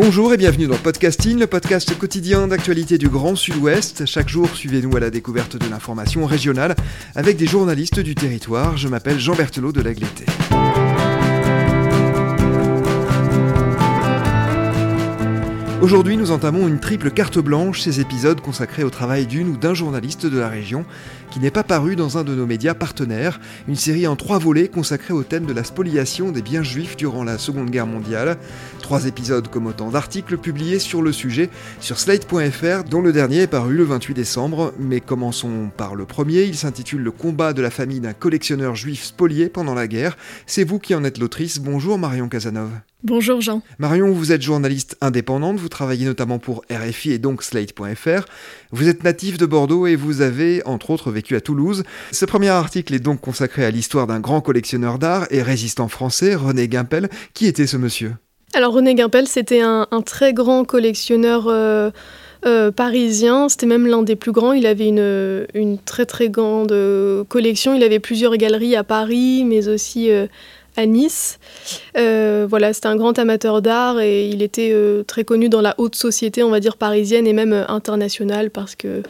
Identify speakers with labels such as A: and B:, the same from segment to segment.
A: Bonjour et bienvenue dans Podcasting, le podcast quotidien d'actualité du Grand Sud-Ouest. Chaque jour, suivez-nous à la découverte de l'information régionale avec des journalistes du territoire. Je m'appelle Jean Berthelot de l'Agleté. Aujourd'hui, nous entamons une triple carte blanche, ces épisodes consacrés au travail d'une ou d'un journaliste de la région qui n'est pas paru dans un de nos médias partenaires, une série en trois volets consacrée au thème de la spoliation des biens juifs durant la Seconde Guerre mondiale. Trois épisodes comme autant d'articles publiés sur le sujet sur slate.fr, dont le dernier est paru le 28 décembre. Mais commençons par le premier, il s'intitule Le combat de la famille d'un collectionneur juif spolié pendant la guerre. C'est vous qui en êtes l'autrice. Bonjour Marion Casanov.
B: Bonjour Jean.
A: Marion, vous êtes journaliste indépendante, vous travaillez notamment pour RFI et donc Slate.fr. Vous êtes natif de Bordeaux et vous avez entre autres vécu à Toulouse. Ce premier article est donc consacré à l'histoire d'un grand collectionneur d'art et résistant français, René Guimpel. Qui était ce monsieur?
B: Alors René Guimpel, c'était un, très grand collectionneur euh, euh, parisien, c'était même l'un des plus grands. Il avait une, une, très très grande euh, collection, il avait plusieurs galeries à Paris, mais aussi à Nice. Euh, voilà, c'était un grand amateur d'art et il était euh, très connu dans la haute société, on va dire parisienne et même euh, internationale parce que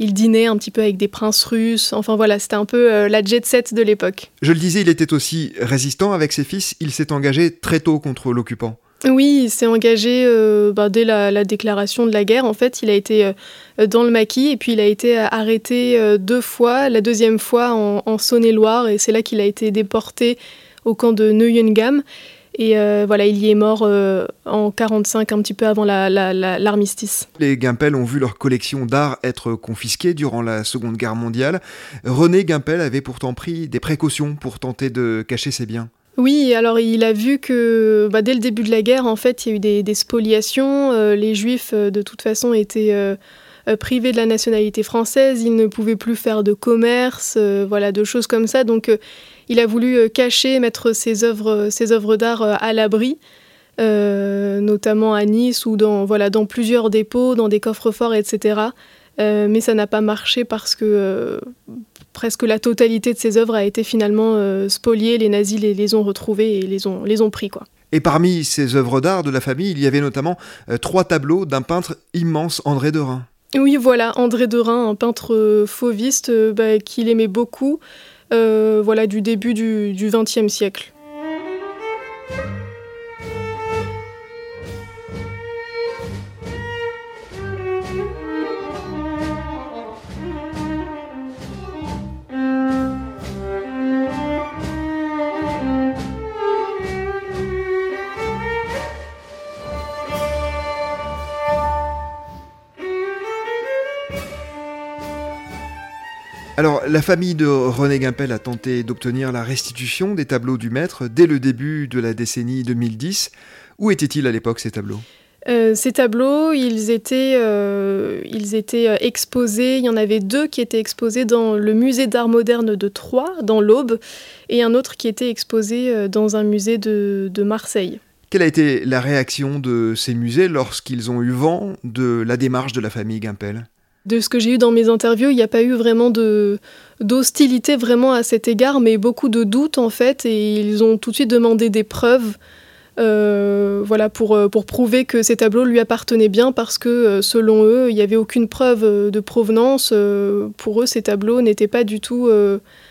B: il dînait un petit peu avec des princes russes. Enfin voilà, c'était un peu la jet set de l'époque.
A: Je le disais, il était aussi résistant avec ses fils. Il s'est engagé très tôt contre l'occupant.
B: Oui, il s'est engagé bah, dès la, déclaration de la guerre. En fait, il a été dans le maquis et puis il a été arrêté deux fois. La deuxième fois en, en Saône-et-Loire et c'est là qu'il a été déporté au camp de Neuengamme. Et euh, voilà, il y est mort euh, en 45, un petit peu avant l'armistice.
A: les Gimpel ont vu leur collection d'art être confisquée durant la Seconde Guerre mondiale. René Gimpel avait pourtant pris des précautions pour tenter de cacher ses biens.
B: Oui, alors il a vu que bah, dès le début de la guerre, en fait, il y a eu des, spoliations. Euh, les Juifs, de toute façon, étaient privés de la nationalité française. Ils ne pouvaient plus faire de commerce, voilà, de choses comme ça. Donc il a voulu euh, cacher, mettre ses œuvres, ses œuvres d'art euh, à l'abri, euh, notamment à Nice ou dans, voilà, dans plusieurs dépôts, dans des coffres-forts, etc. mais ça n'a pas marché parce que presque la totalité de ses œuvres a été finalement spoliée. Les nazis les, les, ont retrouvées et les ont, les ont pris. Quoi.
A: Et parmi ces œuvres d'art de la famille, il y avait notamment trois tableaux d'un peintre immense, André Derain.
B: Oui, voilà, André Derain, un peintre fauviste bah, qu'il aimait beaucoup. Euh, voilà, du début du XXe siècle.
A: Alors, la famille de René Guimpel a tenté d'obtenir la restitution des tableaux du maître dès le début de la décennie 2010. Où étaient-ils à l'époque ces tableaux?
B: Euh, ces tableaux, ils étaient, euh, ils étaient euh, exposés. Il y en avait deux qui étaient exposés dans le musée d'art moderne de Troyes, dans l'Aube, et un autre qui était exposé dans un musée de, de Marseille.
A: Quelle a été la réaction de ces musées lorsqu'ils ont eu vent de la démarche de la famille Guimpel?
B: De ce que j'ai eu dans mes interviews, il n'y a pas eu vraiment d'hostilité vraiment à cet égard, mais beaucoup de doutes en fait, et ils ont tout de suite demandé des preuves. Euh, voilà pour, euh, pour prouver que ces tableaux lui appartenaient bien parce que euh, selon eux il n'y avait aucune preuve de provenance pour eux ces tableaux n'étaient pas du tout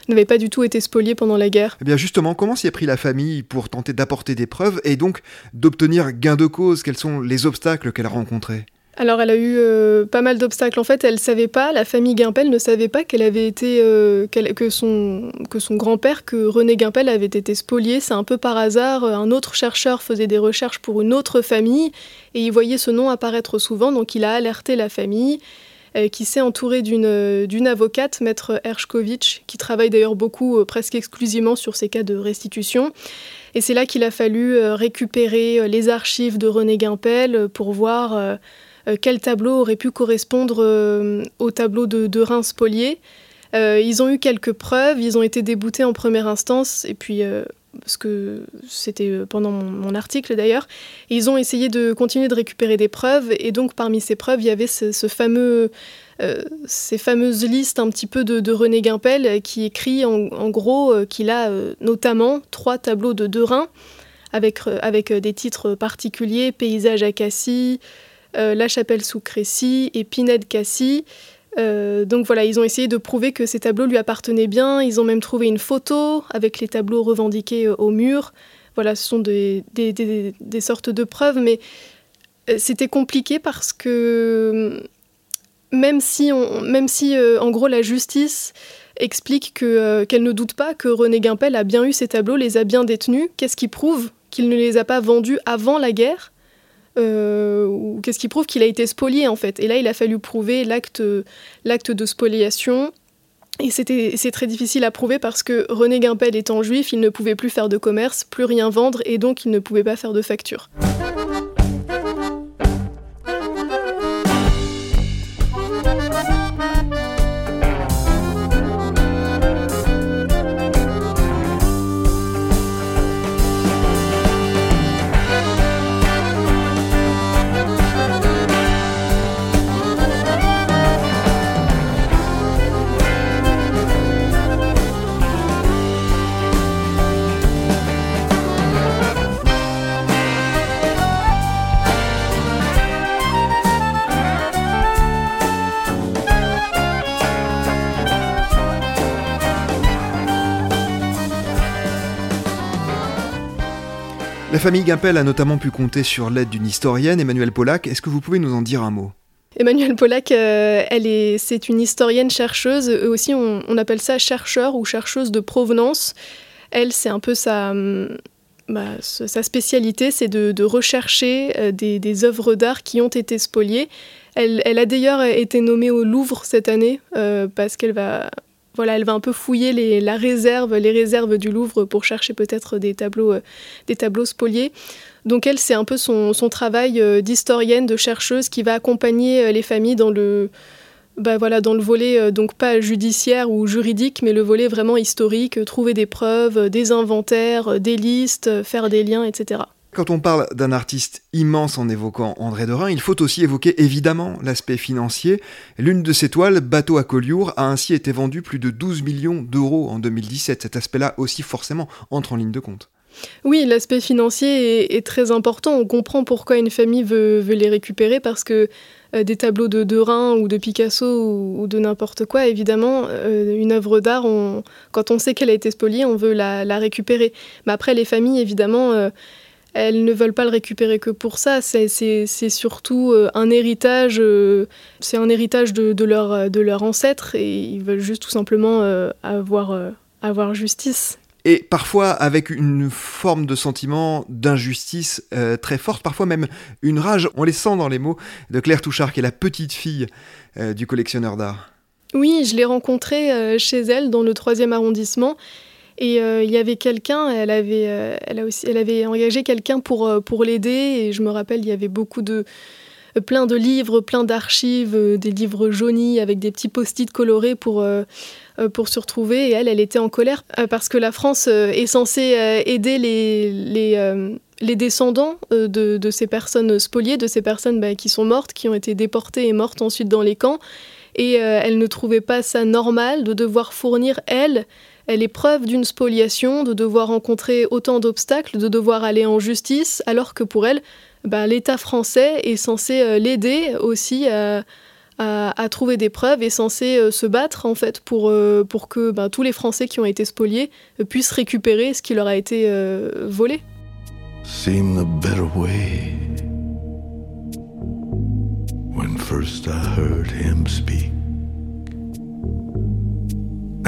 B: n'avaient pas du tout été spoliés pendant la guerre.
A: Eh bien justement, comment s'y est pris la famille pour tenter d'apporter des preuves et donc d'obtenir gain de cause? Quels sont les obstacles qu'elle a rencontrés?
B: Alors elle a eu euh, pas mal d'obstacles. En fait, elle savait pas, la famille Guimpel ne savait pas qu'elle avait été, euh, que son, que son grand-père, que René Guimpel avait été spolié. C'est un peu par hasard. Un autre chercheur faisait des recherches pour une autre famille et il voyait ce nom apparaître souvent, donc il a alerté la famille. qui s'est entouré d'une avocate, maître Hershkovitch, qui travaille d'ailleurs beaucoup, presque exclusivement sur ces cas de restitution. Et c'est là qu'il a fallu récupérer les archives de René Guimpel pour voir quel tableau aurait pu correspondre au tableau de, de Reims Spolié. ils ont eu quelques preuves, ils ont été déboutés en première instance, et puis parce que c'était euh, pendant mon, article d'ailleurs, ils ont essayé de continuer de récupérer des preuves, et donc parmi ces preuves, il y avait ce, fameux, euh, ces fameuses listes un petit peu de, René Guimpel qui écrit en, gros euh, qu'il a notamment trois tableaux de deux reins avec, avec des titres particuliers, Paysage à Cassis, La Chapelle sous Crécy et Pinède Cassis. Euh, donc voilà, ils ont essayé de prouver que ces tableaux lui appartenaient bien. Ils ont même trouvé une photo avec les tableaux revendiqués euh, au mur. Voilà, ce sont des, sortes de preuves, mais euh, c'était compliqué parce que même si, même si en gros la justice explique qu'elle ne doute pas que René Guimpel a bien eu ces tableaux, les a bien détenus, qu'est-ce qui prouve qu'il ne les a pas vendus avant la guerre? Euh, ou qu'est-ce qui prouve qu'il a été spolié en fait. Et là, il a fallu prouver l'acte, de spoliation. Et c'est très difficile à prouver parce que René Guimpel étant juif, il ne pouvait plus faire de commerce, plus rien vendre, et donc il ne pouvait pas faire de facture.
A: Famille Gimpel a notamment pu compter sur l'aide d'une historienne, Emmanuelle Pollack. Est-ce que vous pouvez nous en dire un mot?
B: Emmanuelle Pollack, euh, elle est, c'est une historienne chercheuse. Eux aussi, on, appelle ça chercheur ou chercheuse de provenance. Elle, c'est un peu sa, hum, bah, spécialité, c'est de, rechercher euh, des, œuvres d'art qui ont été spoliées. Elle, elle a d'ailleurs été nommée au Louvre cette année euh, parce qu'elle va voilà, elle va un peu fouiller les, la réserve, les réserves du Louvre pour chercher peut-être des tableaux, euh, des tableaux spoliés. Donc elle, c'est un peu son, travail euh, d'historienne, de chercheuse qui va accompagner euh, les familles dans le, bah voilà, dans le volet donc pas judiciaire ou juridique, mais le volet vraiment historique, trouver des preuves, des inventaires, des listes, faire des liens, etc.
A: Quand on parle d'un artiste immense en évoquant André Derain, il faut aussi évoquer évidemment l'aspect financier. L'une de ses toiles, Bateau à Collioure, a ainsi été vendue plus de 12 millions d'euros en 2017. Cet aspect-là aussi forcément entre en ligne de compte.
B: Oui, l'aspect financier est, très important. On comprend pourquoi une famille veut, les récupérer parce que euh, des tableaux de Derain ou de Picasso ou, de n'importe quoi, évidemment, euh, une œuvre d'art, quand on sait qu'elle a été spoliée, on veut la, récupérer. Mais après, les familles, évidemment, euh, elles ne veulent pas le récupérer que pour ça. C'est surtout euh, un héritage, euh, c'est un héritage de, leur, de leur ancêtre et ils veulent juste tout simplement euh, avoir, avoir justice.
A: Et parfois avec une forme de sentiment d'injustice très forte, parfois même une rage. On les sent dans les mots de Claire Touchard, qui est la petite fille du collectionneur d'art.
B: Oui, je l'ai rencontrée chez elle dans le troisième arrondissement. Et euh, il y avait quelqu'un, elle avait, euh, elle, elle avait engagé quelqu'un pour, euh, pour l'aider. Et je me rappelle, il y avait beaucoup de, plein de livres, plein d'archives, des livres jaunis avec des petits post-it colorés pour, pour se retrouver. Et elle, elle était en colère parce que la France est censée aider les, les, les descendants de, de, ces personnes spoliées, de ces personnes bah, qui sont mortes, qui ont été déportées et mortes ensuite dans les camps. Et elle ne trouvait pas ça normal de devoir fournir, elle, elle est preuve d'une spoliation, de devoir rencontrer autant d'obstacles, de devoir aller en justice, alors que pour elle, bah, l'État français est censé euh, l'aider aussi à, trouver des preuves, est censé euh, se battre en fait pour, euh, que bah, tous les Français qui ont été spoliés puissent récupérer ce qui leur a été volé.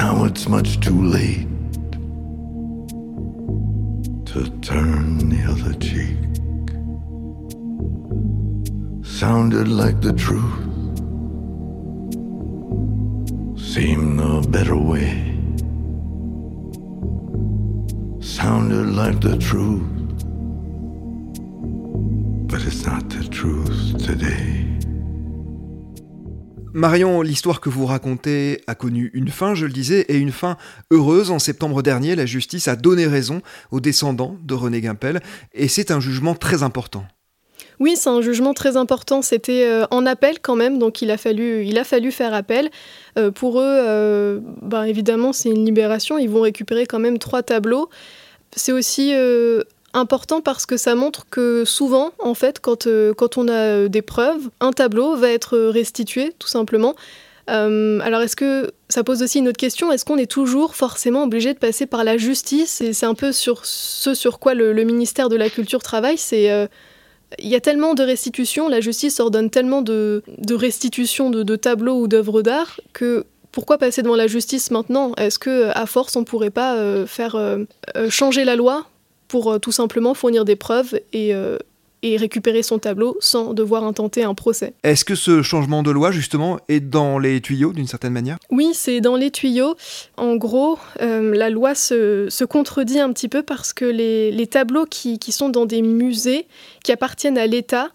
B: Now it's much too late to turn the other cheek. Sounded like the truth,
C: seemed no better way. Sounded like the truth, but it's not the truth today.
A: Marion, l'histoire que vous racontez a connu une fin, je le disais, et une fin heureuse. En septembre dernier, la justice a donné raison aux descendants de René Guimpel, et c'est un jugement très important.
B: Oui, c'est un jugement très important. C'était euh, en appel quand même, donc il a fallu, faire appel. Euh, pour eux, euh, ben, évidemment, c'est une libération. Ils vont récupérer quand même trois tableaux. C'est aussi important parce que ça montre que souvent, en fait, quand, euh, quand on a euh, des preuves, un tableau va être restitué, tout simplement. Euh, alors, est-ce que ça pose aussi une autre question? Est-ce qu'on est toujours forcément obligé de passer par la justice? Et c'est un peu sur ce sur quoi le, ministère de la Culture travaille. C'est il y a tellement de restitutions, la justice ordonne tellement de, de restitutions de, tableaux ou d'œuvres d'art que pourquoi passer devant la justice maintenant? Est-ce que à force on pourrait pas faire changer la loi pour euh, tout simplement fournir des preuves et, euh, et récupérer son tableau sans devoir intenter un procès.
A: Est-ce que ce changement de loi, justement, est dans les tuyaux d'une certaine manière?
B: Oui, c'est dans les tuyaux. En gros, euh, la loi se, se, contredit un petit peu parce que les, les tableaux qui, qui, sont dans des musées, qui appartiennent à l'État,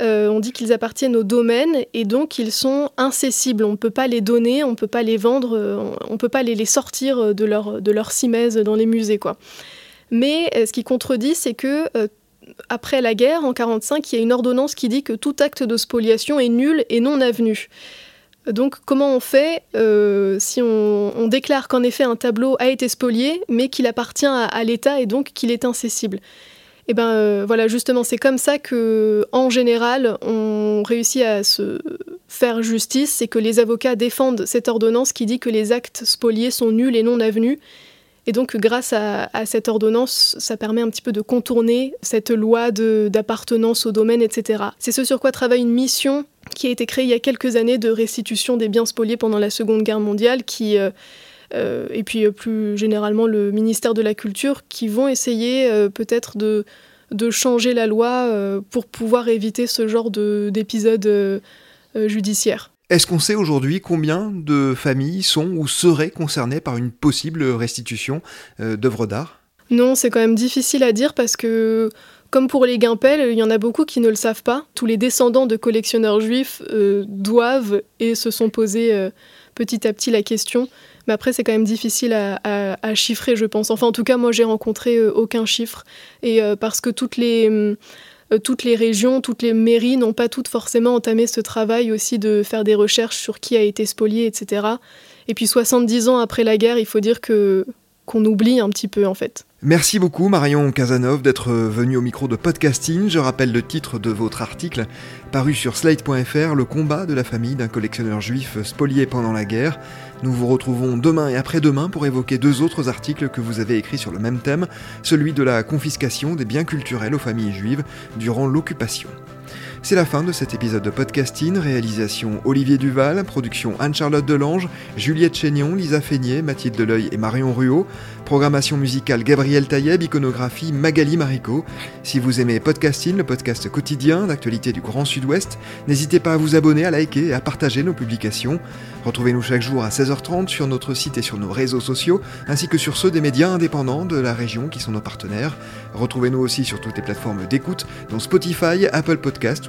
B: on dit qu'ils appartiennent au domaine et donc ils sont incessibles. On ne peut pas les donner, on ne peut pas les vendre, on ne peut pas les, les sortir de leur, de leur simèse dans les musées. quoi. Mais euh, ce qui contredit, c'est que euh, après la guerre, en 1945, il y a une ordonnance qui dit que tout acte de spoliation est nul et non avenu. Donc comment on fait euh, si on, déclare qu'en effet un tableau a été spolié, mais qu'il appartient à, l'État et donc qu'il est incessible? Et eh ben voilà, justement, c'est comme ça que, en général, on réussit à se faire justice, c'est que les avocats défendent cette ordonnance qui dit que les actes spoliés sont nuls et non avenus, et donc, grâce à, cette ordonnance, ça permet un petit peu de contourner cette loi d'appartenance au domaine, etc. C'est ce sur quoi travaille une mission qui a été créée il y a quelques années de restitution des biens spoliés pendant la Seconde Guerre mondiale, qui, euh, euh, et puis euh, plus généralement le ministère de la Culture, qui vont essayer peut-être de, de, changer la loi pour pouvoir éviter ce genre d'épisodes judiciaires.
A: Est-ce qu'on sait aujourd'hui combien de familles sont ou seraient concernées par une possible restitution euh, d'œuvres d'art?
B: Non, c'est quand même difficile à dire parce que, comme pour les Guimpel, il y en a beaucoup qui ne le savent pas. Tous les descendants de collectionneurs juifs euh, doivent et se sont posés euh, petit à petit la question. Mais après, c'est quand même difficile à, chiffrer, je pense. Enfin, en tout cas, moi, j'ai rencontré aucun chiffre. Et parce que toutes les hum, toutes les régions, toutes les mairies n'ont pas toutes forcément entamé ce travail aussi de faire des recherches sur qui a été spolié, etc. Et puis 70 ans après la guerre, il faut dire que qu'on oublie un petit peu en fait.
A: Merci beaucoup Marion Casanov d'être venue au micro de podcasting. Je rappelle le titre de votre article paru sur slate.fr, Le combat de la famille d'un collectionneur juif spolié pendant la guerre. Nous vous retrouvons demain et après-demain pour évoquer deux autres articles que vous avez écrits sur le même thème, celui de la confiscation des biens culturels aux familles juives durant l'occupation. C'est la fin de cet épisode de podcasting. Réalisation Olivier Duval, production Anne-Charlotte Delange, Juliette Chénion, Lisa Feignet, Mathilde Deleuil et Marion Ruot, programmation musicale Gabriel Taïeb, iconographie Magali Marico. Si vous aimez podcasting, le podcast quotidien d'actualité du Grand Sud-Ouest, n'hésitez pas à vous abonner, à liker et à partager nos publications. Retrouvez-nous chaque jour à 16h30 sur notre site et sur nos réseaux sociaux, ainsi que sur ceux des médias indépendants de la région qui sont nos partenaires. Retrouvez-nous aussi sur toutes les plateformes d'écoute, dont Spotify, Apple Podcast